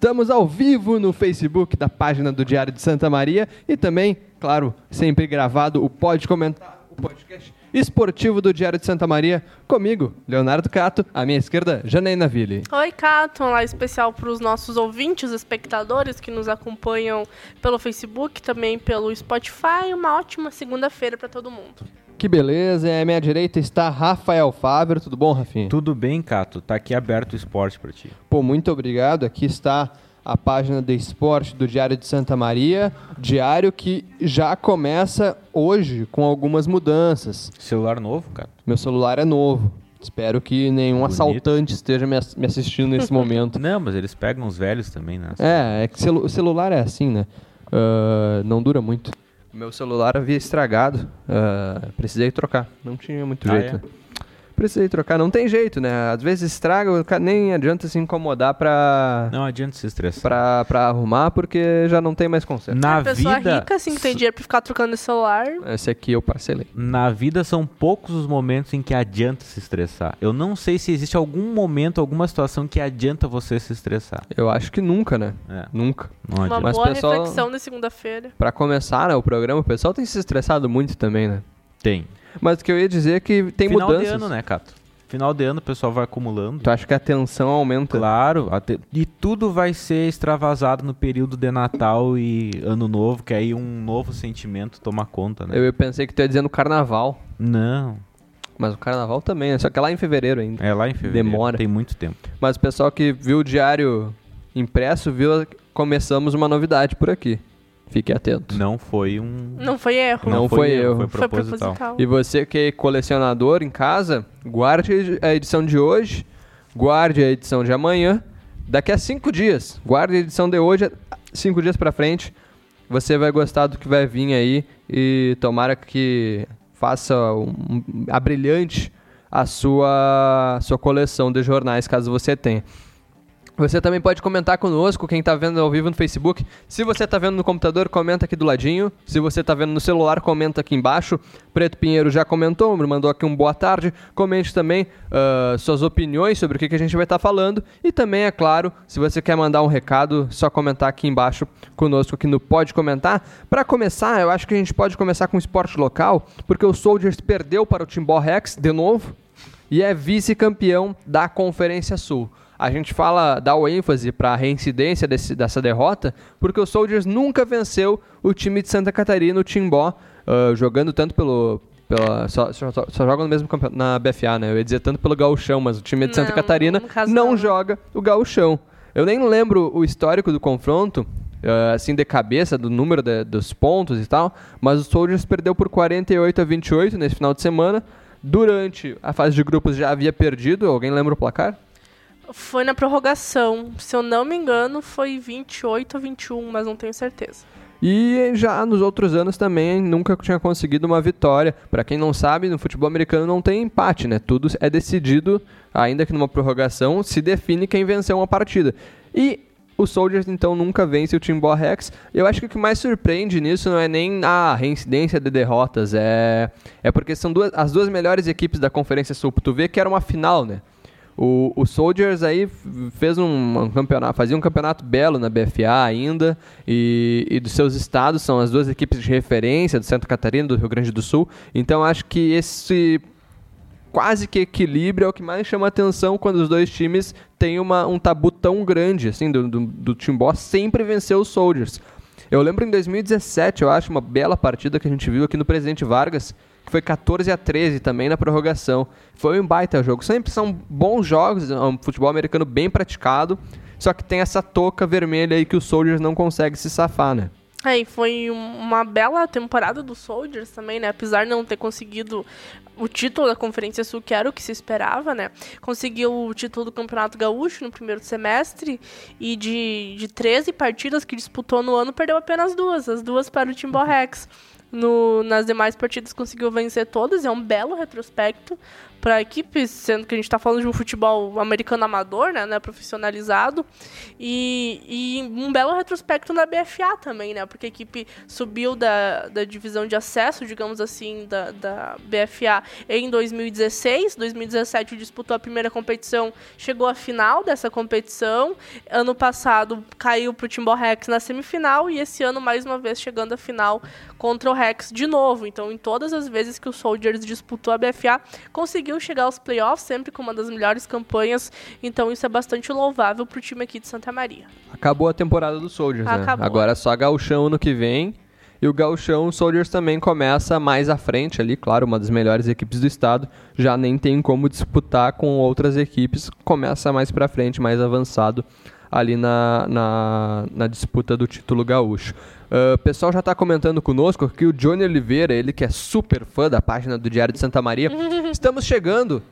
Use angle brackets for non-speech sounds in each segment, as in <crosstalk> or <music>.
Estamos ao vivo no Facebook da página do Diário de Santa Maria e também, claro, sempre gravado o Pode Comentar, o podcast esportivo do Diário de Santa Maria, comigo, Leonardo Cato, à minha esquerda, Janaína Ville. Oi, Cato, um lá especial para os nossos ouvintes, espectadores que nos acompanham pelo Facebook, também pelo Spotify. Uma ótima segunda-feira para todo mundo. Que beleza, e à minha direita está Rafael Fábio. Tudo bom, Rafinha? Tudo bem, Cato. Tá aqui aberto o esporte para ti. Pô, muito obrigado. Aqui está a página de esporte do Diário de Santa Maria, diário que já começa hoje com algumas mudanças. Celular novo, Cato? Meu celular é novo. Espero que nenhum Bonito. assaltante esteja me ass- me assistindo nesse <laughs> momento. Não, mas eles pegam os velhos também, né? É, é que celu- o celular é assim, né? Ah, não dura muito. Meu celular havia estragado. ah, precisei trocar. Não tinha muito Ah, jeito. é? Precisei trocar. Não tem jeito, né? Às vezes estraga, nem adianta se incomodar pra, Não adianta se estressar. pra, pra arrumar, porque já não tem mais conserto. Na a pessoa vida, rica, assim, que tem dinheiro para ficar trocando esse celular. Esse aqui eu parcelei. na vida são poucos os momentos em que adianta se estressar. Eu não sei se existe algum momento, alguma situação que adianta você se estressar. Eu acho que nunca, né? É, Nunca. não Uma adianta. Mas, boa pessoal- reflexão de segunda-feira. Pra começar né, o programa, o pessoal tem se estressado muito também, né? Tem. Mas o que eu ia dizer é que tem Final mudanças. de ano, né, Cato? Final de ano o pessoal vai acumulando. Tu acha que a tensão aumenta? Claro, até- e tudo vai ser extravasado no período de Natal e Ano Novo, que aí um novo sentimento toma conta, né? Eu pensei que tu ia dizer no carnaval. Não, Mas o carnaval também, né? Só que é lá em fevereiro ainda. é lá em fevereiro. Demora. Tem muito tempo. Mas o pessoal que viu o diário impresso, viu que começamos uma novidade por aqui. Fique atento. Não foi um. Não foi erro. Não foi erro. Foi Foi proposital. proposital. E você que é colecionador em casa, guarde a edição de hoje, guarde a edição de amanhã. Daqui a cinco dias, guarde a edição de hoje, cinco dias pra frente. Você vai gostar do que vai vir aí e tomara que faça um, a brilhante a sua, sua coleção de jornais, caso você tenha. Você também pode comentar conosco, quem está vendo ao vivo no Facebook. Se você está vendo no computador, comenta aqui do ladinho. Se você está vendo no celular, comenta aqui embaixo. Preto Pinheiro já comentou, me mandou aqui um boa tarde. Comente também ah, suas opiniões sobre o que, que a gente vai estar falando. E também, é claro, se você quer mandar um recado, só comentar aqui embaixo conosco aqui no Pode Comentar. Para começar, eu acho que a gente pode começar com o esporte local, porque o Soldiers perdeu para o Timbó Rex de novo e é vice-campeão da Conferência Sul. A gente fala, dá o ênfase para a reincidência desse- dessa derrota, porque o Soldiers nunca venceu o time de Santa Catarina, o Timbó, ah, jogando tanto pelo. Pela, só, só, só- joga no mesmo campeonato, na BFA, né? Eu ia dizer tanto pelo gauchão, mas o time de Santa Não, Catarina no caso não não. joga o gauchão. Eu nem lembro o histórico do confronto, ah, assim, de cabeça, do número de- dos pontos e tal, mas o Soldiers perdeu por 48 a 28 nesse final de semana. Durante a fase de grupos já havia perdido, alguém lembra o placar? Foi na prorrogação. Se eu não me engano, foi 28 a 21, mas não tenho certeza. E já nos outros anos também nunca tinha conseguido uma vitória. Pra quem não sabe, no futebol americano não tem empate, né? Tudo é decidido, ainda que numa prorrogação, se define quem venceu uma partida. E o Soldiers então nunca vence o Timbó Rex. Eu acho que o que mais surpreende nisso não é nem a reincidência de derrotas, é é porque são duas, as duas melhores equipes da Conferência Sul. Tu vê que era uma final, né? O, o Soldiers aí fez um, um campeonato, fazia um campeonato belo na BFA ainda, e, e dos seus estados são as duas equipes de referência, do Santa Catarina e do Rio Grande do Sul. Então acho que esse quase que equilíbrio é o que mais chama atenção quando os dois times têm uma, um tabu tão grande, assim, do, do, do Timbó sempre vencer os Soldiers. Eu lembro em 2017, eu acho, uma bela partida que a gente viu aqui no Presidente Vargas, que foi 14 a 13 também na prorrogação. Foi um baita jogo. Sempre são bons jogos, é um futebol americano bem praticado, só que tem essa touca vermelha aí que o Soldiers não consegue se safar, né? Aí foi um- uma bela temporada do Soldiers também, né? Apesar de não ter conseguido o título da Conferência Sul, que era o que se esperava, né? Conseguiu o título do Campeonato Gaúcho no primeiro semestre e de, de 13 partidas que disputou no ano, perdeu apenas duas, as duas para o Timbó Rex. <laughs> No, nas demais partidas conseguiu vencer todas, é um belo retrospecto para a equipe, sendo que a gente está falando de um futebol americano amador, né, né profissionalizado, e, e, um belo retrospecto na BFA também, né, porque a equipe subiu da, da divisão de acesso, digamos assim, da, da BFA em 2016, 2017 disputou a primeira competição, chegou à final dessa competição, ano passado caiu para o Timbó Rex na semifinal e esse ano mais uma vez chegando à final contra o Rex de novo. Então, em todas as vezes que o Soldiers disputou a BFA, conseguiu chegar aos playoffs, sempre com uma das melhores campanhas. Então, isso é bastante louvável para o time aqui de Santa Maria. Acabou a temporada do Soldiers, né? Acabou. né? Agora é só gauchão no que vem. E o gauchão, o Soldiers também começa mais à frente ali, claro, uma das melhores equipes do estado. Já nem tem como disputar com outras equipes. Começa mais para frente, mais avançado ali na, na, na disputa do título gaúcho. Uh, o pessoal já está comentando conosco que o Johnny Oliveira, ele que é super fã da página do Diário de Santa Maria, <laughs> estamos chegando,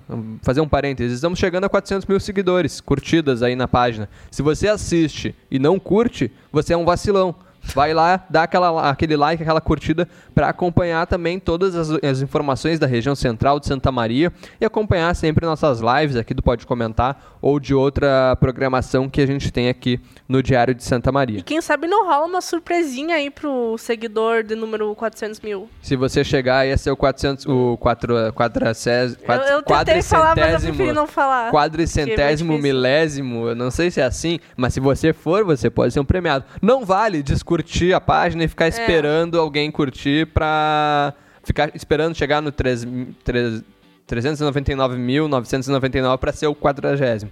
fazer um parênteses, estamos chegando a 400 mil seguidores, curtidas aí na página. Se você assiste e não curte, você é um vacilão vai lá, dá aquela, aquele like, aquela curtida para acompanhar também todas as, as, informações da região central de Santa Maria e acompanhar sempre nossas lives aqui do Pode Comentar ou de outra programação que a gente tem aqui no Diário de Santa Maria. E quem sabe não rola uma surpresinha aí pro seguidor de número 400 mil. Se você chegar aí a ser o 400, o 4, 400, 4, eu, eu tentei falar, mas eu preferi não falar. Quadricentésimo, é milésimo, eu não sei se é assim, mas se você for, você pode ser um premiado. Não vale discutir curtir a página e ficar é. esperando alguém curtir pra ficar esperando chegar no 3, 3, 399.999 para ser o 40.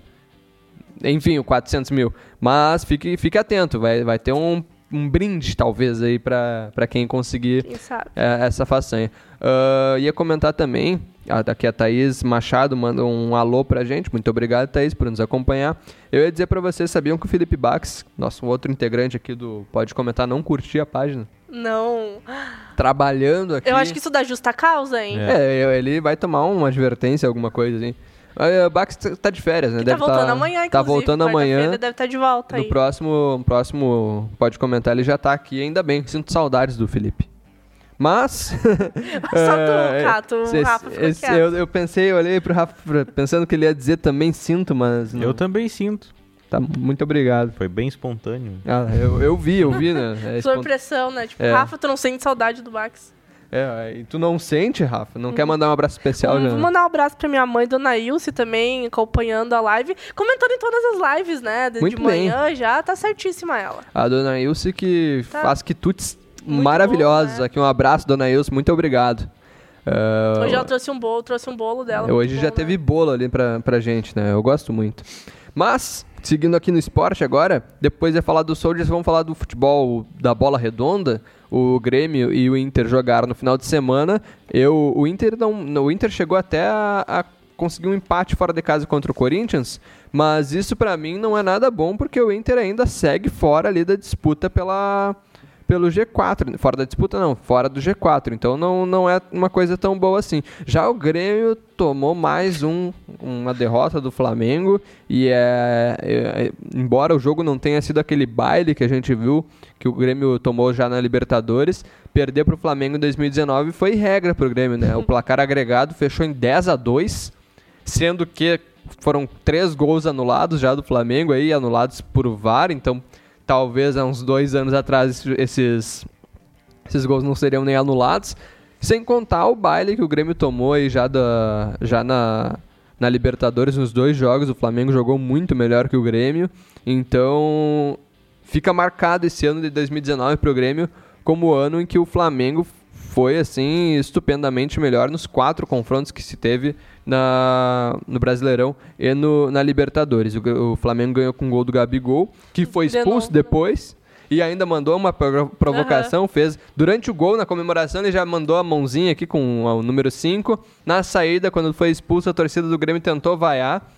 Enfim, o 400 mil. Mas fique, fique atento, vai, vai ter um, um brinde, talvez, aí para quem conseguir quem é, essa façanha. Uh, ia comentar também, aqui a Thaís Machado manda um alô pra gente. Muito obrigado, Thaís, por nos acompanhar. Eu ia dizer para vocês, sabiam que o Felipe Bax, nosso outro integrante aqui do Pode Comentar, não curtia a página? Não. Trabalhando aqui. Eu acho que isso dá justa causa, hein? É, é ele vai tomar uma advertência, alguma coisa assim. O Bax tá de férias, né? Que deve tá voltando tá, amanhã, Tá voltando amanhã. Ele deve estar tá de volta no aí. próximo, próximo Pode Comentar, ele já tá aqui, ainda bem. Sinto saudades do Felipe. Mas. <laughs> Só tu, <laughs> Cato, o Rafa ficou esse, eu, eu pensei, eu olhei pro Rafa pensando que ele ia dizer também sinto, mas. Não. Eu também sinto. Tá, muito obrigado. Foi bem espontâneo. Ah, eu, eu vi, eu vi, né? <laughs> É Sua impressão, né? Tipo, é. Rafa, tu não sente saudade do Max. É, e tu não sente, Rafa? Não uhum. quer mandar um abraço especial, já? Vou mandar um abraço pra minha mãe, Dona Ilse, também, acompanhando a live. Comentando em todas as lives, né? De, Muito de manhã bem. já, tá certíssima ela. A Dona Ilse que tá. faz quitutes maravilhosos. Né? Aqui um abraço, Dona Ilse, muito obrigado. Uh, hoje ela trouxe um bolo, trouxe um bolo dela. Hoje já bom, teve né? bolo ali pra, pra gente, né? Eu gosto muito. Mas, seguindo aqui no esporte agora, depois de falar do Soldiers, vamos falar do futebol da bola redonda. O Grêmio e o Inter jogaram no final de semana. Eu, o Inter não, o Inter chegou até a, a conseguir um empate fora de casa contra o Corinthians, mas isso para mim não é nada bom porque o Inter ainda segue fora ali da disputa pela pelo G4, fora da disputa não, fora do G4, então não, não é uma coisa tão boa assim. Já o Grêmio tomou mais um, uma derrota do Flamengo e é, é, embora o jogo não tenha sido aquele baile que a gente viu que o Grêmio tomou já na Libertadores, perder para o Flamengo em 2019 foi regra para o Grêmio, né? O <laughs> placar agregado fechou em 10 a 2, sendo que foram três gols anulados já do Flamengo aí, anulados por VAR, então talvez há uns dois anos atrás esses, esses gols não seriam nem anulados. Sem contar o baile que o Grêmio tomou aí já, da, já na, na Libertadores nos dois jogos. O Flamengo jogou muito melhor que o Grêmio. Então fica marcado esse ano de 2019 para o Grêmio como o ano em que o Flamengo foi assim estupendamente melhor nos quatro confrontos que se teve na, no Brasileirão e no, na Libertadores. O, o Flamengo ganhou com um gol do Gabigol, que foi expulso de depois e ainda mandou uma provocação, uhum. fez durante o gol, na comemoração, ele já mandou a mãozinha aqui com o número 5. Na saída, quando foi expulso, a torcida do Grêmio tentou vaiar.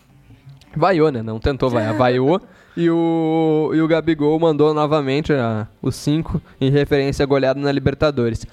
Vaiou, né? Não tentou vaiar, <laughs> vaiou. E o, e o Gabigol mandou novamente a, o 5 em referência à goleada na Libertadores.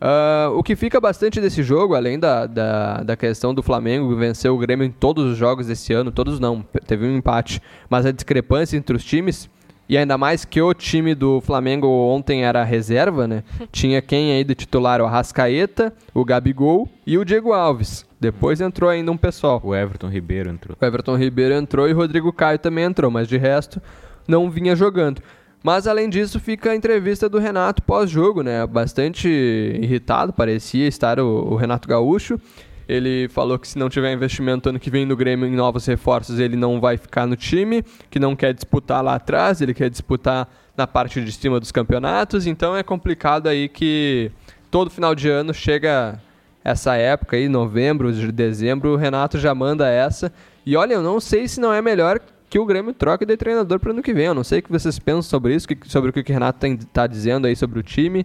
Uh, o que fica bastante desse jogo, além da, da, da, questão do Flamengo vencer o Grêmio em todos os jogos desse ano, todos não, teve um empate, mas a discrepância entre os times, e ainda mais que o time do Flamengo ontem era reserva, né? <laughs> Tinha quem aí do titular? O Arrascaeta, o Gabigol e o Diego Alves. Depois entrou ainda um pessoal. O Everton Ribeiro entrou. O Everton Ribeiro entrou e o Rodrigo Caio também entrou, mas de resto não vinha jogando. Mas além disso, fica a entrevista do Renato pós-jogo, né? Bastante irritado, parecia estar o, o, Renato Gaúcho. Ele falou que se não tiver investimento ano que vem no Grêmio em novos reforços, ele não vai ficar no time, que não quer disputar lá atrás, ele quer disputar na parte de cima dos campeonatos. Então é complicado aí que todo final de ano chega essa época aí, novembro, de dezembro, o Renato já manda essa. E olha, eu não sei se não é melhor que o Grêmio troque de treinador para ano que vem. Eu não sei o que vocês pensam sobre isso, sobre o que o Renato está dizendo aí sobre o time.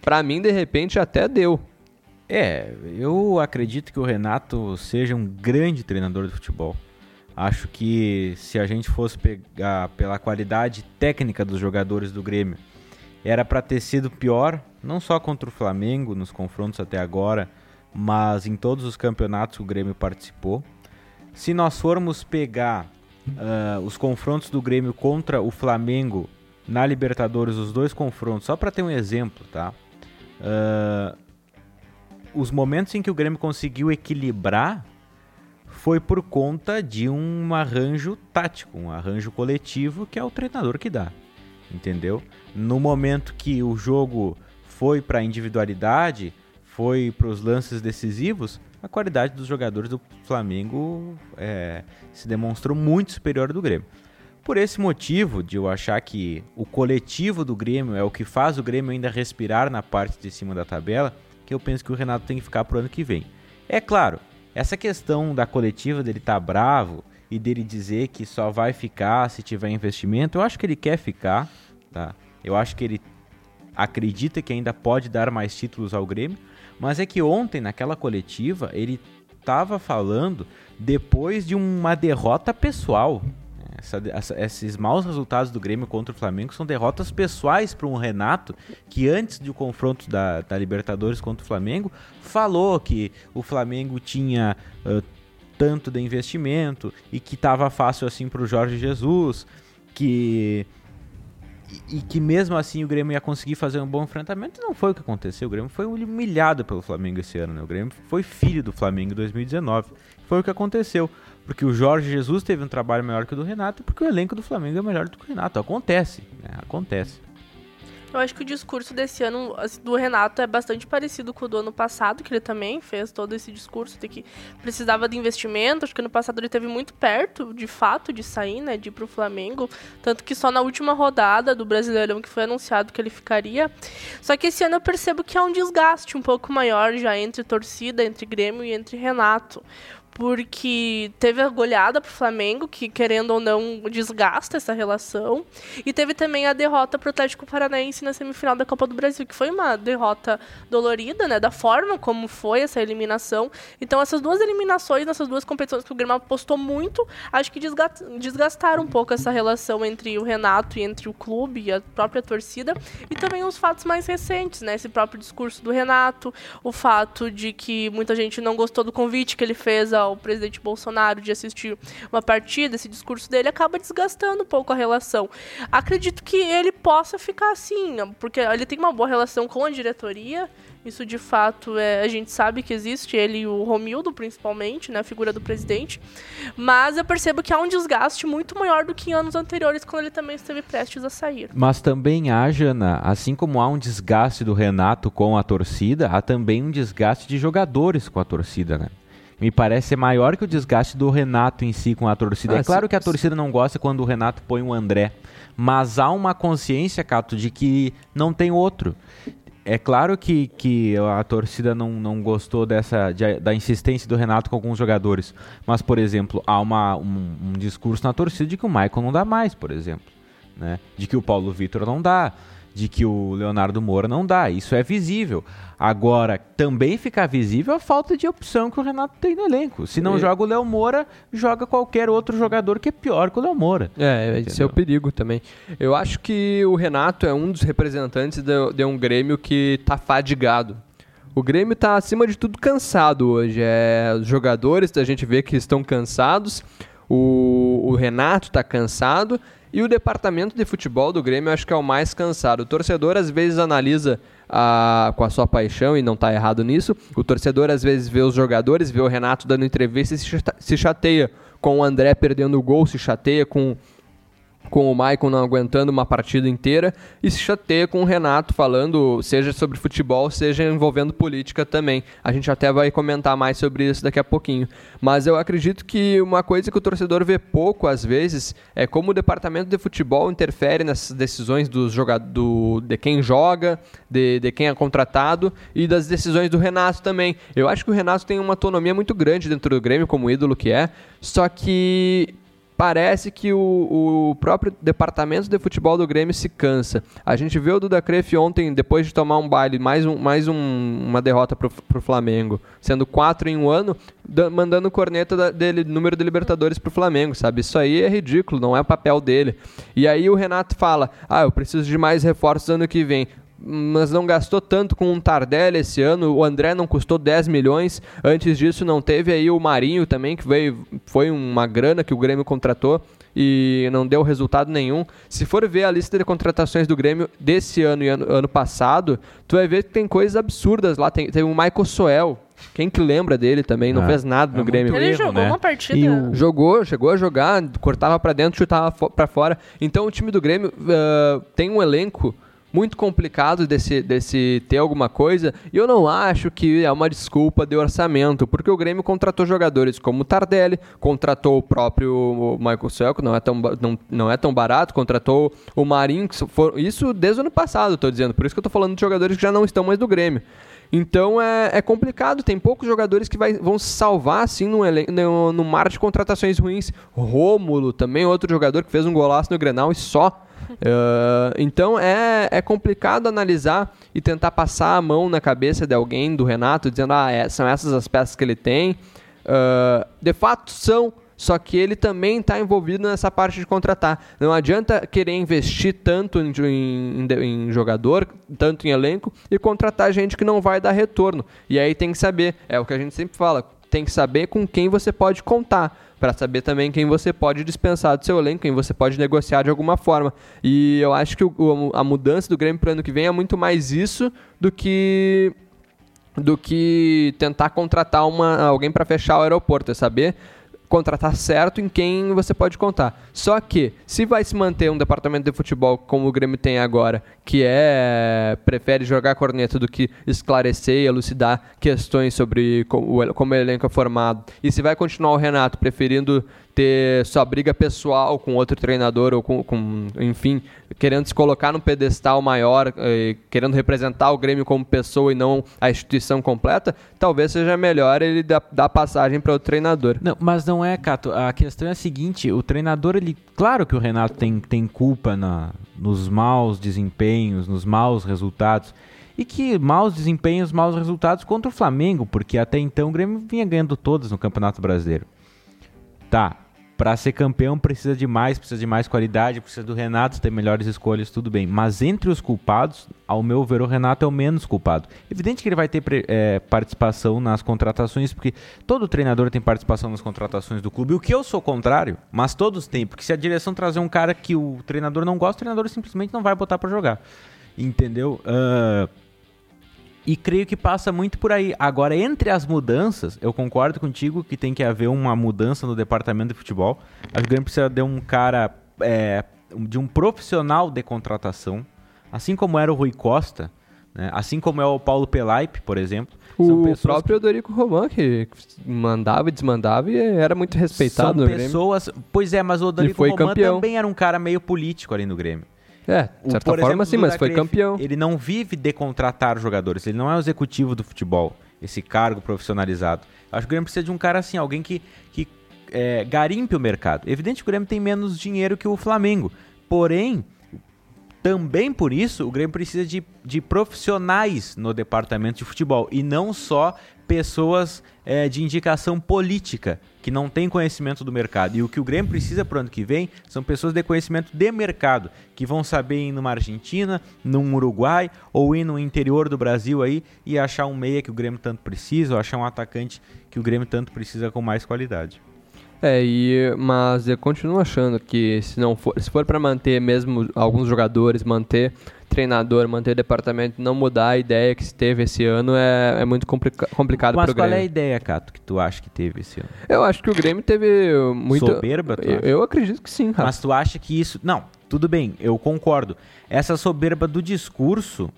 Para mim, de repente, até deu. É, eu acredito que o Renato seja um grande treinador de futebol. Acho que se a gente fosse pegar pela qualidade técnica dos jogadores do Grêmio, era para ter sido pior, não só contra o Flamengo nos confrontos até agora, mas em todos os campeonatos que o Grêmio participou. Se nós formos pegar uh, os confrontos do Grêmio contra o Flamengo na Libertadores, os dois confrontos, só para ter um exemplo, tá? Uh, os momentos em que o Grêmio conseguiu equilibrar foi por conta de um arranjo tático, um arranjo coletivo que é o treinador que dá, entendeu? No momento que o jogo foi para individualidade, foi para os lances decisivos, a qualidade dos jogadores do Flamengo é, se demonstrou muito superior do Grêmio. Por esse motivo de eu achar que o coletivo do Grêmio é o que faz o Grêmio ainda respirar na parte de cima da tabela, que eu penso que o Renato tem que ficar pro ano que vem. É claro, essa questão da coletiva dele estar tá bravo e dele dizer que só vai ficar se tiver investimento, eu acho que ele quer ficar, tá? Eu acho que ele acredita que ainda pode dar mais títulos ao Grêmio, mas é que ontem, naquela coletiva, ele estava falando depois de uma derrota pessoal. Essa, essa, esses maus resultados do Grêmio contra o Flamengo são derrotas pessoais para um Renato que antes do confronto da, da, Libertadores contra o Flamengo falou que o Flamengo tinha uh, tanto de investimento e que estava fácil assim para o Jorge Jesus, que e, que mesmo assim o Grêmio ia conseguir fazer um bom enfrentamento, não foi o que aconteceu. O Grêmio foi humilhado pelo Flamengo esse ano. Né? O Grêmio foi filho do Flamengo em 2019. Foi o que aconteceu. Porque o Jorge Jesus teve um trabalho melhor que o do Renato porque o elenco do Flamengo é melhor do que o Renato. Acontece. Né? Acontece. Eu acho que o discurso desse ano do Renato é bastante parecido com o do ano passado, que ele também fez todo esse discurso de que precisava de investimento. Acho que ano passado ele teve muito perto, de fato, de sair, né, de ir pro Flamengo. Tanto que só na última rodada do Brasileirão que foi anunciado que ele ficaria. Só que esse ano eu percebo que há um desgaste um pouco maior já entre torcida, entre Grêmio e entre Renato porque teve a goleada pro Flamengo, que querendo ou não desgasta essa relação, e teve também a derrota pro Atlético Paranaense na semifinal da Copa do Brasil, que foi uma derrota dolorida, né, da forma como foi essa eliminação. Então essas duas eliminações, nessas duas competições que o Grêmio apostou muito, acho que desgastaram um pouco essa relação entre o Renato e entre o clube e a própria torcida, e também os fatos mais recentes, né, esse próprio discurso do Renato, o fato de que muita gente não gostou do convite que ele fez ao o presidente Bolsonaro de assistir uma partida, esse discurso dele acaba desgastando um pouco a relação. Acredito que ele possa ficar assim, porque ele tem uma boa relação com a diretoria. Isso de fato é, a gente sabe que existe, ele e o Romildo, principalmente, né, a figura do presidente. Mas eu percebo que há um desgaste muito maior do que em anos anteriores, quando ele também esteve prestes a sair. Mas também há, Jana, assim como há um desgaste do Renato com a torcida, há também um desgaste de jogadores com a torcida, né? Me parece ser maior que o desgaste do Renato em si com a torcida. Ah, é claro que a torcida não gosta quando o Renato põe o André, mas há uma consciência, Cato, de que não tem outro. É claro que, que a torcida não, não gostou dessa de, da insistência do Renato com alguns jogadores, mas, por exemplo, há uma, um, um discurso na torcida de que o Michael não dá mais, por exemplo, né? de que o Paulo Vitor não dá de que o Leonardo Moura não dá. Isso é visível. Agora, também fica visível a falta de opção que o Renato tem no elenco. Se não e... joga o Léo Moura, joga qualquer outro jogador que é pior que o Léo Moura. É, esse é o perigo também. Eu acho que o Renato é um dos representantes de, de um Grêmio que está fadigado. O Grêmio está acima de tudo cansado hoje. É, os jogadores, a gente vê que estão cansados. O, o Renato está cansado E o departamento de futebol do Grêmio acho que é o mais cansado. O torcedor às vezes analisa a, com a sua paixão e não está errado nisso. O torcedor às vezes vê os jogadores, vê o Renato dando entrevista e se chateia com o André perdendo o gol, se chateia com com o Maicon não aguentando uma partida inteira e se chateia com o Renato falando, seja sobre futebol, seja envolvendo política também. A gente até vai comentar mais sobre isso daqui a pouquinho. Mas eu acredito que uma coisa que o torcedor vê pouco às vezes é como o departamento de futebol interfere nessas decisões dos do, de quem joga, de, de quem é contratado e das decisões do Renato também. Eu acho que o Renato tem uma autonomia muito grande dentro do Grêmio, como ídolo que é, só que parece que o, o, próprio departamento de futebol do Grêmio se cansa. A gente viu o Duda Cref ontem, depois de tomar um baile, mais, um, mais um, uma derrota para o Flamengo, sendo quatro em um ano, mandando corneta da, dele, número de Libertadores para o Flamengo, sabe? Isso aí é ridículo, não é papel dele. E aí o Renato fala, ah, eu preciso de mais reforços ano que vem mas não gastou tanto com um Tardelli esse ano. O André não custou 10 milhões. Antes disso, não teve aí o Marinho também, que veio, foi uma grana que o Grêmio contratou e não deu resultado nenhum. Se for ver a lista de contratações do Grêmio desse ano e ano, ano passado, tu vai ver que tem coisas absurdas lá. Tem, teve o Michael Soel. Quem que lembra dele também? Não é, fez nada no é Grêmio. Ele jogou né? uma partida. O... Jogou, chegou a jogar, cortava para dentro, chutava para fora. Então o time do Grêmio uh, tem um elenco muito complicado desse, desse ter alguma coisa, e eu não acho que é uma desculpa de orçamento, porque o Grêmio contratou jogadores como o Tardelli, contratou o próprio Michael que não é tão, não, não é tão barato, contratou o Marinho, for, isso desde o ano passado, estou dizendo, por isso que eu estou falando de jogadores que já não estão mais do Grêmio. Então é, é complicado, tem poucos jogadores que vai, vão se salvar assim no, no, no mar de contratações ruins. Rômulo também, outro jogador que fez um golaço no Grenal e só Uh, então é, é complicado analisar e tentar passar a mão na cabeça de alguém, do Renato, dizendo ah, é, são essas as peças que ele tem. Uh, de fato são, só que ele também está envolvido nessa parte de contratar. Não adianta querer investir tanto em, em, em, jogador, tanto em elenco, e contratar gente que não vai dar retorno. E aí tem que saber, é o que a gente sempre fala, tem que saber com quem você pode contar para saber também quem você pode dispensar do seu elenco, quem você pode negociar de alguma forma. E eu acho que o, a mudança do Grêmio para ano que vem é muito mais isso do que do que tentar contratar uma, alguém para fechar o aeroporto, é saber contratar certo em quem você pode contar. Só que, se vai se manter um departamento de futebol como o Grêmio tem agora, que é prefere jogar corneta do que esclarecer e elucidar questões sobre como, como o elenco é formado, e se vai continuar o Renato preferindo ter sua briga pessoal com outro treinador ou com, com enfim, querendo se colocar num pedestal maior, eh, querendo representar o Grêmio como pessoa e não a instituição completa, talvez seja melhor ele dar, dar passagem para o treinador. Não, mas não é, Cato. A questão é a seguinte: o treinador, ele, claro que o Renato tem, tem culpa na, nos maus desempenhos, nos maus resultados. E que maus desempenhos, maus resultados contra o Flamengo, porque até então o Grêmio vinha ganhando todas no Campeonato Brasileiro. Tá, para ser campeão precisa de mais, precisa de mais qualidade, precisa do Renato ter melhores escolhas, tudo bem. Mas entre os culpados, ao meu ver, o Renato é o menos culpado. Evidente que ele vai ter é, participação nas contratações, porque todo treinador tem participação nas contratações do clube. O que eu sou contrário, mas todos têm, porque se a direção trazer um cara que o treinador não gosta, o treinador simplesmente não vai botar para jogar. Entendeu? Uh, e creio que passa muito por aí. Agora, entre as mudanças, eu concordo contigo que tem que haver uma mudança no departamento de futebol. Acho que o Grêmio precisa de um cara, é, de um profissional de contratação, assim como era o Rui Costa, né? assim como é o Paulo Pelaipe, por exemplo. O próprio. Odorico Roman, que mandava e desmandava e era muito respeitado São pessoas... Pois é, mas o Odorico Roman campeão. também era um cara meio político ali no Grêmio. É, de certa Por forma sim, mas foi campeão. Ele não vive de contratar jogadores, ele não é o executivo do futebol, esse cargo profissionalizado. Acho que o Grêmio precisa de um cara assim, alguém que, que é, garimpe o mercado. Evidente que o Grêmio tem menos dinheiro que o Flamengo, porém, também por isso, o Grêmio precisa de, de profissionais no departamento de futebol e não só pessoas é, de indicação política que não têm conhecimento do mercado. E o que o Grêmio precisa para o ano que vem são pessoas de conhecimento de mercado, que vão saber ir numa Argentina, num Uruguai ou ir no interior do Brasil aí e achar um meia que o Grêmio tanto precisa, ou achar um atacante que o Grêmio tanto precisa com mais qualidade. É, e, mas eu continuo achando que se não for, se for para manter mesmo alguns jogadores, manter treinador, manter departamento, não mudar a ideia que se teve esse ano é, é muito complica complicado Mas pro qual Grêmio. é a ideia, Cato, que tu acha que teve esse ano? Eu acho que o Grêmio teve muito Soberba, tu eu, eu acredito que sim, Rafa. Mas tu acha que isso. Não, tudo bem, eu concordo. Essa soberba do discurso,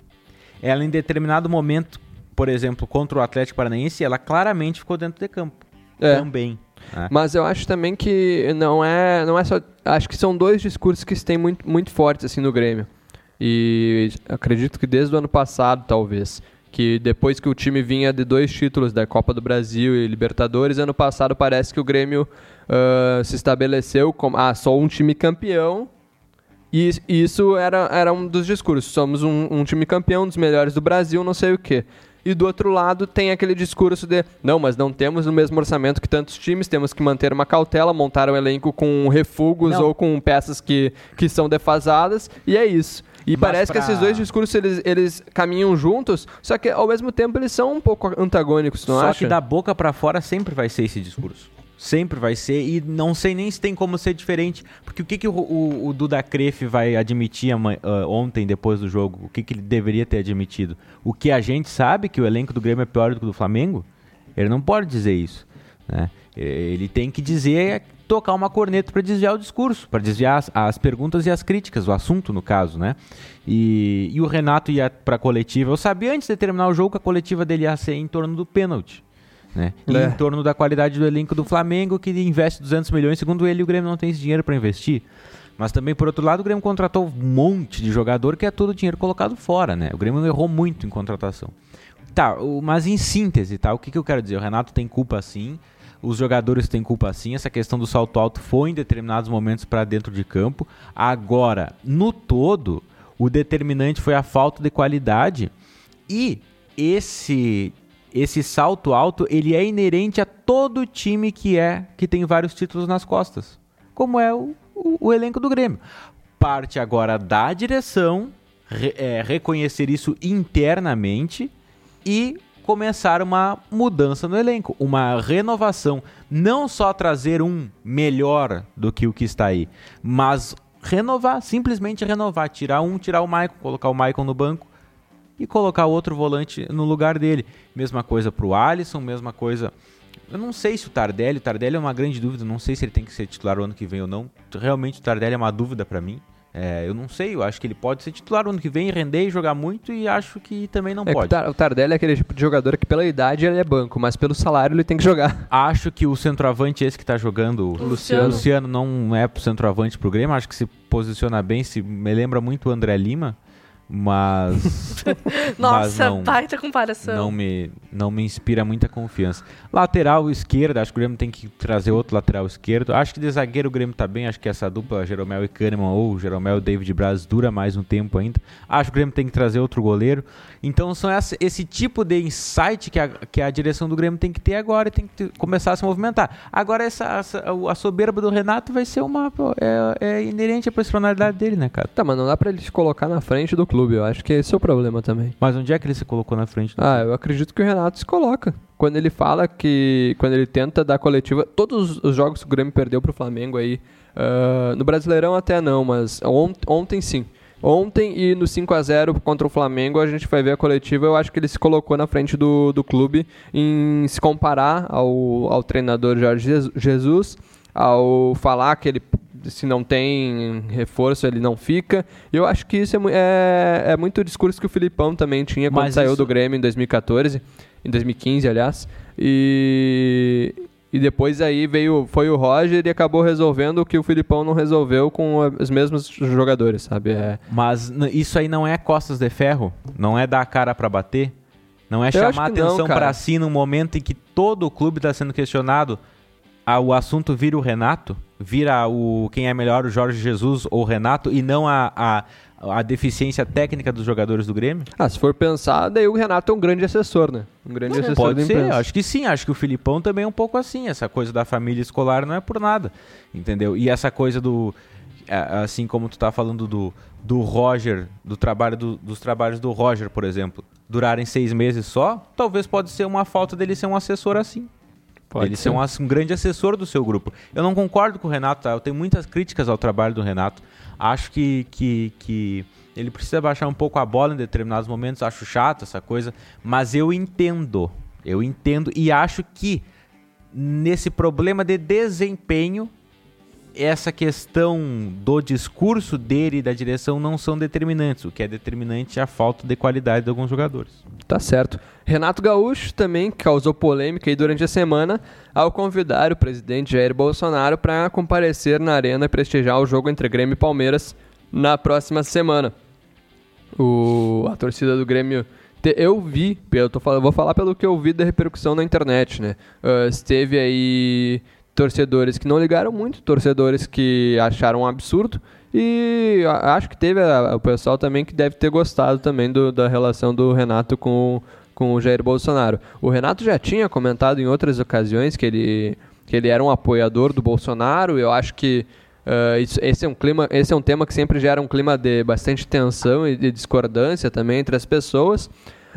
ela em determinado momento, por exemplo, contra o Atlético Paranaense, ela claramente ficou dentro de campo. É. Também. né? Mas eu acho também que não é, não é só. Acho que são dois discursos que se tem muito, muito fortes assim no Grêmio. E acredito que desde o ano passado, talvez. Que depois que o time vinha de dois títulos da Copa do Brasil e Libertadores, ano passado parece que o Grêmio ah, se estabeleceu como ah, só um time campeão. E is- isso era, era um dos discursos. Somos um, um time campeão, um dos melhores do Brasil, não sei o quê. E do outro lado tem aquele discurso de não, mas não temos o mesmo orçamento que tantos times, temos que manter uma cautela, montar um elenco com refugos Não. ou com peças que, que são defasadas, e é isso. E Mas parece que pra- esses dois discursos eles, eles caminham juntos, só que ao mesmo tempo eles são um pouco antagônicos, não Só acha? que da boca pra fora sempre vai ser esse discurso. Sempre vai ser, e não sei nem se tem como ser diferente. Porque o que, que o, o, o Duda Crefe vai admitir ah, ontem, depois do jogo? O que, que ele deveria ter admitido? O que a gente sabe, que o elenco do Grêmio é pior do que o do Flamengo? Ele não pode dizer isso. Né? Ele tem que dizer, tocar uma corneta para desviar o discurso, para desviar as, as perguntas e as críticas, o assunto no caso, né? E, e o Renato ia para a coletiva. Eu sabia antes de terminar o jogo que a coletiva dele ia ser em torno do pênalti. Né? E É. em torno da qualidade do elenco do Flamengo, que investe 200 milhões. Segundo ele, o Grêmio não tem esse dinheiro para investir. Mas também, por outro lado, o Grêmio contratou um monte de jogador que é todo o dinheiro colocado fora. Né? O Grêmio errou muito em contratação. Tá, o- mas em síntese, tá? O que, que eu quero dizer? O Renato tem culpa sim, os jogadores têm culpa sim, essa questão do salto alto foi em determinados momentos para dentro de campo. Agora, no todo, o determinante foi a falta de qualidade e esse esse salto alto, ele é inerente a todo time que é que tem vários títulos nas costas, como é o, o- o elenco do Grêmio. Parte agora da direção re- é, reconhecer isso internamente e começar uma mudança no elenco, uma renovação, não só trazer um melhor do que o que está aí, mas renovar, simplesmente renovar, tirar um, tirar o Maicon, colocar o Maicon no banco e colocar outro volante no lugar dele. Mesma coisa pro Alisson, mesma coisa. Eu não sei se o Tardelli, o Tardelli é uma grande dúvida, não sei se ele tem que ser titular o ano que vem ou não. Realmente o Tardelli é uma dúvida pra mim. É, eu não sei, eu acho que ele pode ser titular o ano que vem, render e jogar muito e acho que também não É pode. O Tardelli é aquele tipo de jogador que pela idade ele é banco, mas pelo salário ele tem que jogar. <laughs> Acho que o centroavante esse que tá jogando, o Luciano. Luciano não é pro centroavante pro Grêmio, acho que se posiciona bem, se me lembra muito o André Lima, mas <laughs> mas Nossa, não, baita comparação. não me não me inspira muita confiança. Lateral esquerda, acho que o Grêmio tem que trazer outro lateral esquerdo. Acho que de zagueiro o Grêmio tá bem, acho que essa dupla Jeromel e Kahneman ou Jeromel e David Braz dura mais um tempo ainda. Acho que o Grêmio tem que trazer outro goleiro. Então são essa- esse tipo de insight que a, que a direção do Grêmio tem que ter agora e tem que ter- começar a se movimentar. Agora essa, essa- a soberba do Renato vai ser uma é, é inerente à personalidade dele, né, cara? Tá, mas não dá pra ele se colocar na frente do clube, eu acho que esse é o problema também. Mas onde é que ele se colocou na frente? Ah, eu acredito que o Renato se coloca. Quando ele fala que. Quando ele tenta dar coletiva. Todos os jogos que o Grêmio perdeu pro Flamengo aí. ah, no Brasileirão até não, mas ont- ontem sim. Ontem e no 5 a 0 contra o Flamengo, a gente vai ver a coletiva. Eu acho que ele se colocou na frente do, do clube em se comparar ao, ao treinador Jorge Jesus, ao falar que ele se não tem reforço, ele não fica. E eu acho que isso é, é, é muito discurso que o Filipão também tinha quando Mas saiu isso- do Grêmio em 2014, em 2015, aliás. E, e depois aí veio foi o Roger e acabou resolvendo o que o Filipão não resolveu com os mesmos jogadores, sabe? É, Mas isso aí não é costas de ferro, não é dar a cara pra bater, não é Eu chamar atenção pra si num momento em que todo o clube tá sendo questionado, ah, o assunto vira o Renato, vira o quem é melhor, o Jorge Jesus ou o Renato e não a, a, a deficiência técnica dos jogadores do Grêmio? Ah, se for pensar, daí o Renato é um grande assessor, né? Um grande assessor Pode ser, imprensa. acho que sim, acho que o Filipão também é um pouco assim, essa coisa da família escolar não é por nada, entendeu? E essa coisa do, a- assim como tu tá falando do, do Roger, do trabalho do- dos trabalhos do Roger, por exemplo, durarem seis meses só, talvez pode ser uma falta dele ser um assessor assim. Pode ele ser um, um, grande assessor do seu grupo. Eu não concordo com o Renato, tá? Eu tenho muitas críticas ao trabalho do Renato. Acho que, que, que ele precisa baixar um pouco a bola em determinados momentos. Acho chato essa coisa. Mas eu entendo. Eu entendo e acho que nesse problema de desempenho essa questão do discurso dele e da direção não são determinantes. O que é determinante é a falta de qualidade de alguns jogadores. Tá certo. Renato Gaúcho também causou polêmica durante a semana ao convidar o presidente Jair Bolsonaro para comparecer na arena e prestigiar o jogo entre Grêmio e Palmeiras na próxima semana. O, a torcida do Grêmio eu vi, eu tô vou falar pelo que eu vi da repercussão na internet, né? Uh, esteve aí torcedores que não ligaram muito, torcedores que acharam um absurdo e acho que teve a, o pessoal também que deve ter gostado também do, da relação do Renato com, com o Jair Bolsonaro. O Renato já tinha comentado em outras ocasiões que ele, que ele era um apoiador do Bolsonaro. Eu acho que uh, isso, esse é um clima, esse é um tema que sempre gera um clima de bastante tensão e de discordância também entre as pessoas.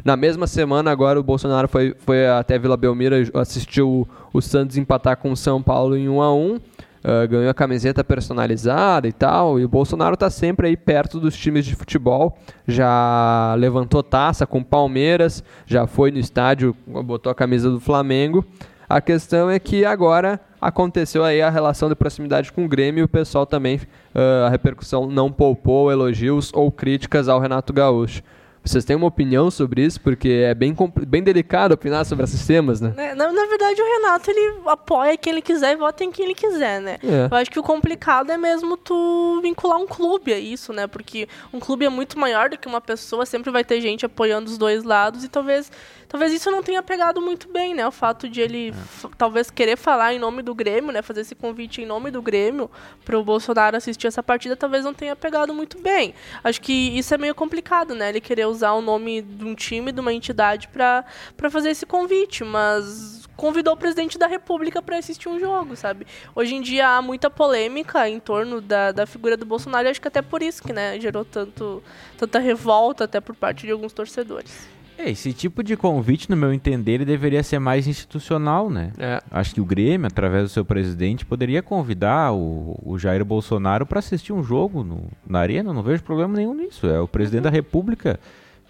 Na mesma semana, agora, o Bolsonaro foi, foi até Vila Belmira, assistiu o, Santos empatar com o São Paulo em 1 a 1 Uh, ganhou a camiseta personalizada e tal. E o Bolsonaro está sempre aí perto dos times de futebol. Já levantou taça com Palmeiras, já foi no estádio, botou a camisa do Flamengo. A questão é que agora aconteceu aí a relação de proximidade com o Grêmio e o pessoal também, uh, a repercussão não poupou elogios ou críticas ao Renato Gaúcho. Vocês têm uma opinião sobre isso? Porque é bem, bem delicado opinar sobre esses temas, né? É, na, na, verdade, o Renato, ele apoia quem ele quiser e vota em quem ele quiser, né? É. Eu acho que o complicado é mesmo tu vincular um clube a isso, né? Porque um clube é muito maior do que uma pessoa, sempre vai ter gente apoiando os dois lados e talvez talvez isso não tenha pegado muito bem, né? O fato de ele é. talvez querer falar em nome do Grêmio, né? Fazer esse convite em nome do Grêmio para o Bolsonaro assistir essa partida, talvez não tenha pegado muito bem. Acho que isso é meio complicado, né? Ele querer usar o nome de um time, de uma entidade para fazer esse convite, mas convidou o presidente da República para assistir um jogo, sabe? Hoje em dia há muita polêmica em torno da, da figura do Bolsonaro, e acho que até por isso que, né, gerou tanto, tanta revolta até por parte de alguns torcedores. É, esse tipo de convite, no meu entender, ele deveria ser mais institucional, né? É. Acho que o Grêmio, através do seu presidente, poderia convidar o, o Jair Bolsonaro para assistir um jogo no, na arena. Não vejo problema nenhum nisso. É o presidente uhum. da República.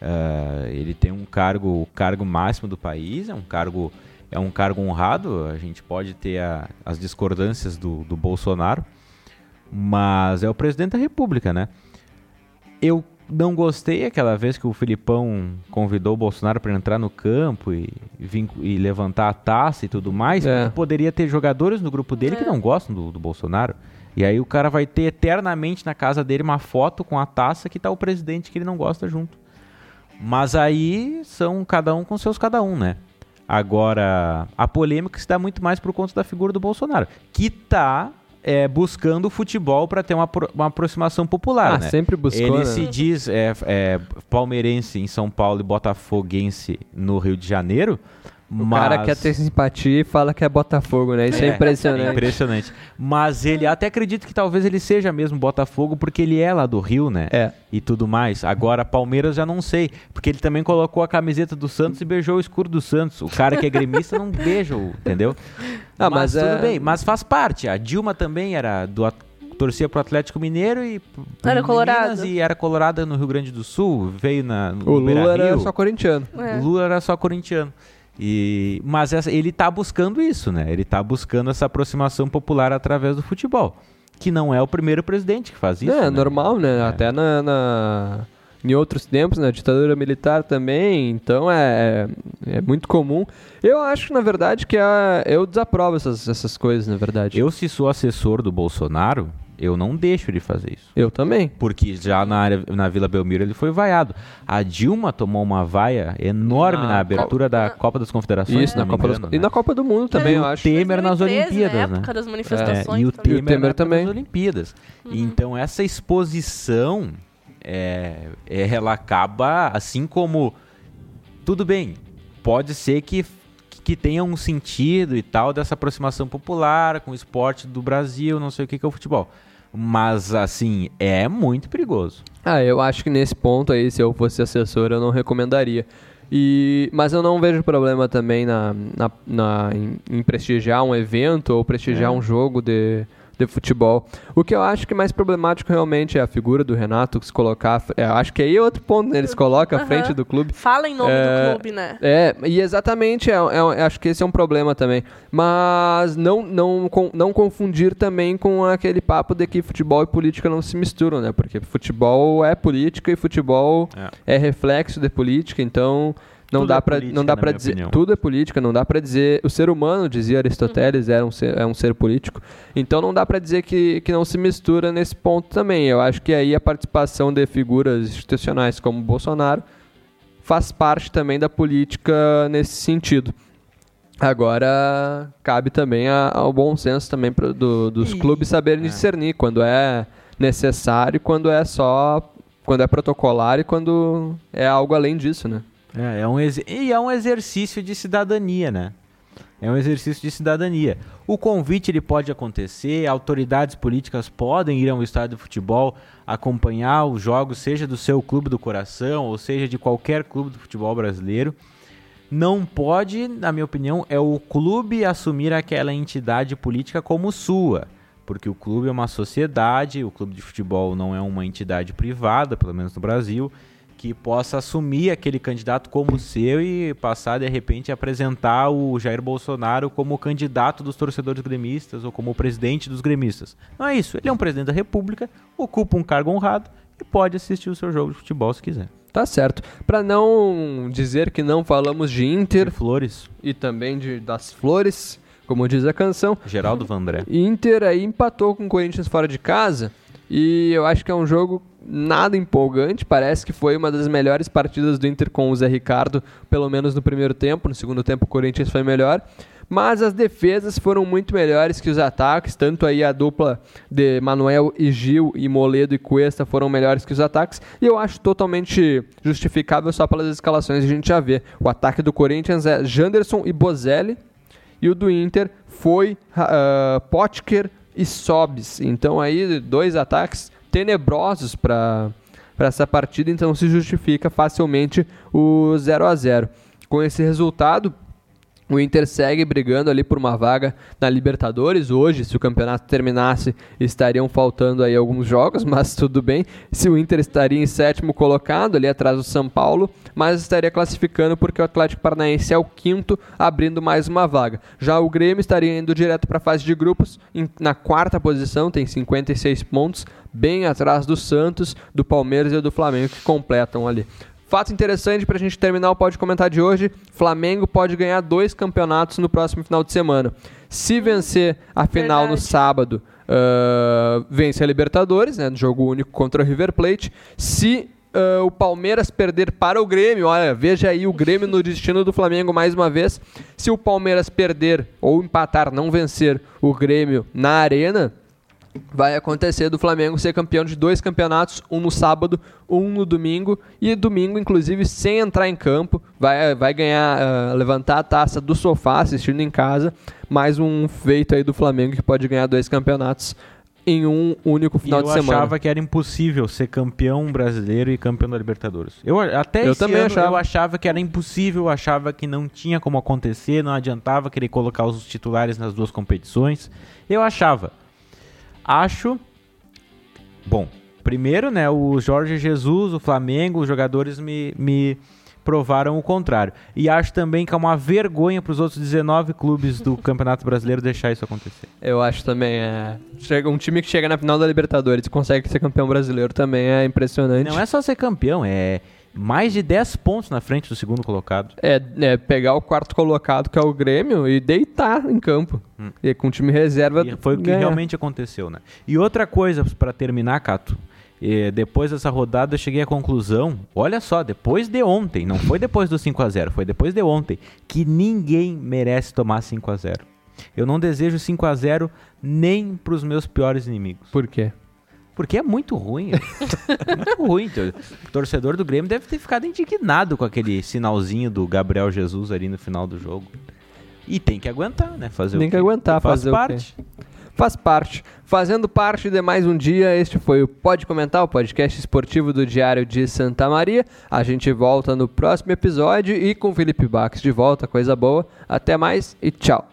Uh, ele tem um cargo, o cargo máximo do país, é um cargo, é um cargo honrado. A gente pode ter a, as discordâncias do, do Bolsonaro, mas é o presidente da República, né? Eu não gostei aquela vez que o Filipão convidou o Bolsonaro para entrar no campo e, vir, e, levantar a taça e tudo mais. É. Poderia ter jogadores no grupo dele é. que não gostam do, do, Bolsonaro. E aí o cara vai ter eternamente na casa dele uma foto com a taça que tá o presidente que ele não gosta junto. Mas aí são cada um com seus cada um, né? Agora, a polêmica se dá muito mais por conta da figura do Bolsonaro, que tá é, buscando o futebol para ter uma, uma aproximação popular. Ah, né? sempre buscou. Ele né? se diz é, é, palmeirense em São Paulo e botafoguense no Rio de Janeiro, o mas... cara quer ter simpatia e fala que é Botafogo, né? Isso é, é impressionante. É impressionante. Mas ele até acredito que talvez ele seja mesmo Botafogo, porque ele é lá do Rio, né? É. E tudo mais. Agora, Palmeiras já não sei. Porque ele também colocou a camiseta do Santos e beijou o escuro do Santos. O cara que é gremista não beija, entendeu? Ah, mas, mas tudo é... bem. Mas faz parte. A Dilma também era do torcia pro Atlético Mineiro e era colorado e era colorada no Rio Grande do Sul veio na no o Lula era só corintiano é. o Lula era só corintiano e, mas essa, ele está buscando isso, né? Ele está buscando essa aproximação popular através do futebol. Que não é o primeiro presidente que faz isso. É, né? normal, né? É. Até na, na, em outros tempos, na ditadura militar também. Então é, é, é muito comum. Eu acho, na verdade, que a, eu desaprovo essas, essas coisas, na verdade. Eu, se sou assessor do Bolsonaro, eu não deixo ele fazer isso. Eu também. Porque já na, área, na Vila Belmiro ele foi vaiado. A Dilma tomou uma vaia enorme na, na abertura da Copa das Confederações. Isso, na Copa engano, das, né? E na Copa do Mundo também, é, eu acho. O Temer nas Olimpíadas, né? época das manifestações. É, e o Temer, e o Temer também. nas Olimpíadas. Uhum. Então essa exposição, é, é, ela acaba, assim como... Tudo bem, pode ser que que tenha um sentido e tal dessa aproximação popular com o esporte do Brasil, não sei o que, que é o futebol. Mas, assim, é muito perigoso. Ah, eu acho que nesse ponto aí, se eu fosse assessor, eu não recomendaria. E, mas eu não vejo problema também na, na, na- em, em prestigiar um evento ou prestigiar É. um jogo de, de futebol. O que eu acho que mais problemático realmente é a figura do Renato se colocar. é, acho que aí é outro ponto, né? Ele se coloca à frente do clube. Fala em nome É, do clube, né? É, e exatamente, é, é- acho que esse é um problema também. Mas não, não, com- não confundir também com aquele papo de que futebol e política não se misturam, né? Porque futebol é política e futebol é, reflexo de política, então não Tudo dá é pra política, não dá para dizer opinião. tudo é política, não dá pra dizer o ser humano, dizia Aristóteles, era um ser, é um ser político. Então não dá pra dizer que, que não se mistura nesse ponto também. Eu acho que aí a participação de figuras institucionais como Bolsonaro faz parte também da política nesse sentido. Agora, cabe também a- ao bom senso também pro- do- dos clubes saberem é. discernir quando é necessário quando é só quando é protocolar e quando é algo além disso, né? É, é um e é um exercício de cidadania, né? É um exercício de cidadania. O convite ele pode acontecer, autoridades políticas podem ir a um estádio de futebol acompanhar os jogos, seja do seu clube do coração, ou seja de qualquer clube do futebol brasileiro. Não pode, na minha opinião, é o clube assumir aquela entidade política como sua. Porque o clube é uma sociedade, o clube de futebol não é uma entidade privada, pelo menos no Brasil, que possa assumir aquele candidato como seu e passar de repente a apresentar o Jair Bolsonaro como candidato dos torcedores gremistas ou como o presidente dos gremistas. Não é isso. Ele é um presidente da República, ocupa um cargo honrado e pode assistir o seu jogo de futebol se quiser. Tá certo. Pra não dizer que não falamos de Inter Ter flores, e também de das flores, como diz a canção, Geraldo Vandré. Inter aí empatou com o Corinthians fora de casa e eu acho que é um jogo nada empolgante. Parece que foi uma das melhores partidas do Inter com o Zé Ricardo, pelo menos no primeiro tempo. No segundo tempo o Corinthians foi melhor. Mas as defesas foram muito melhores que os ataques, tanto aí a dupla de Manuel e Gil e Moledo e Cuesta foram melhores que os ataques, e eu acho totalmente justificável só pelas escalações a gente já vê. O ataque do Corinthians é Janderson e Bozelli, e o do Inter foi uh, Potker e Sobis. Então aí dois ataques tenebrosos para essa partida, então se justifica facilmente o 0 a 0. Com esse resultado, o Inter segue brigando ali por uma vaga na Libertadores. Hoje, se o campeonato terminasse, estariam faltando aí alguns jogos, <laughs> mas tudo bem. Se o Inter estaria em sétimo colocado, ali atrás do São Paulo, mas estaria classificando porque o Atlético Paranaense é o quinto, abrindo mais uma vaga. Já o Grêmio estaria indo direto para a fase de grupos, na quarta posição, tem 56 pontos, bem atrás do Santos, do Palmeiras e do Flamengo, que completam ali. Fato interessante para a gente terminar o pode comentar de hoje: Flamengo pode ganhar dois campeonatos no próximo final de semana. Se vencer a final no Verdade. sábado, ah, vence a Libertadores, né, no jogo único contra o River Plate. Se ah, o Palmeiras perder para o Grêmio, olha, veja aí o Grêmio no destino do Flamengo mais uma vez. Se o Palmeiras perder ou empatar, não vencer o Grêmio na Arena, vai acontecer do Flamengo ser campeão de dois campeonatos, um no sábado, um no domingo, e domingo, inclusive, sem entrar em campo, vai, vai ganhar, ah, levantar a taça do sofá assistindo em casa, mais um feito aí do Flamengo que pode ganhar dois campeonatos em um único final eu de semana. achava que era impossível ser campeão brasileiro e campeão da Libertadores. Eu até Eu também ano achava. eu achava que era impossível, eu achava que não tinha como acontecer, não adiantava querer colocar os titulares nas duas competições. Eu achava. Acho Bom, primeiro, né, o Jorge Jesus, o Flamengo, os jogadores me, me provaram o contrário. E acho também que é uma vergonha para os outros 19 clubes do Campeonato Brasileiro deixar isso acontecer. Eu acho também, é... Chega, um time que chega na final da Libertadores e consegue ser campeão brasileiro também é impressionante. Não é só ser campeão, é mais de 10 pontos na frente do segundo colocado. É, é pegar o quarto colocado, que é o Grêmio, e deitar em campo. E com o time reserva. E foi o que ganhar. realmente aconteceu, né? E outra coisa para terminar, Cato. eh, depois dessa rodada eu cheguei à conclusão, olha só, depois de ontem, não foi depois do 5 a 0, foi depois de ontem, que ninguém merece tomar 5 a 0. Eu não desejo 5 a 0 nem para os meus piores inimigos. Por quê? Porque é muito ruim. <laughs> é muito ruim. O torcedor do Grêmio deve ter ficado indignado com aquele sinalzinho do Gabriel Jesus ali no final do jogo. E tem que aguentar, né? Fazer Tem que quê? aguentar, Faz fazer parte. faz parte. Fazendo parte de mais um dia, este foi o Pode Comentar, o podcast esportivo do Diário de Santa Maria. A gente volta no próximo episódio e com Felipe Bax de volta, coisa boa. Até mais e tchau.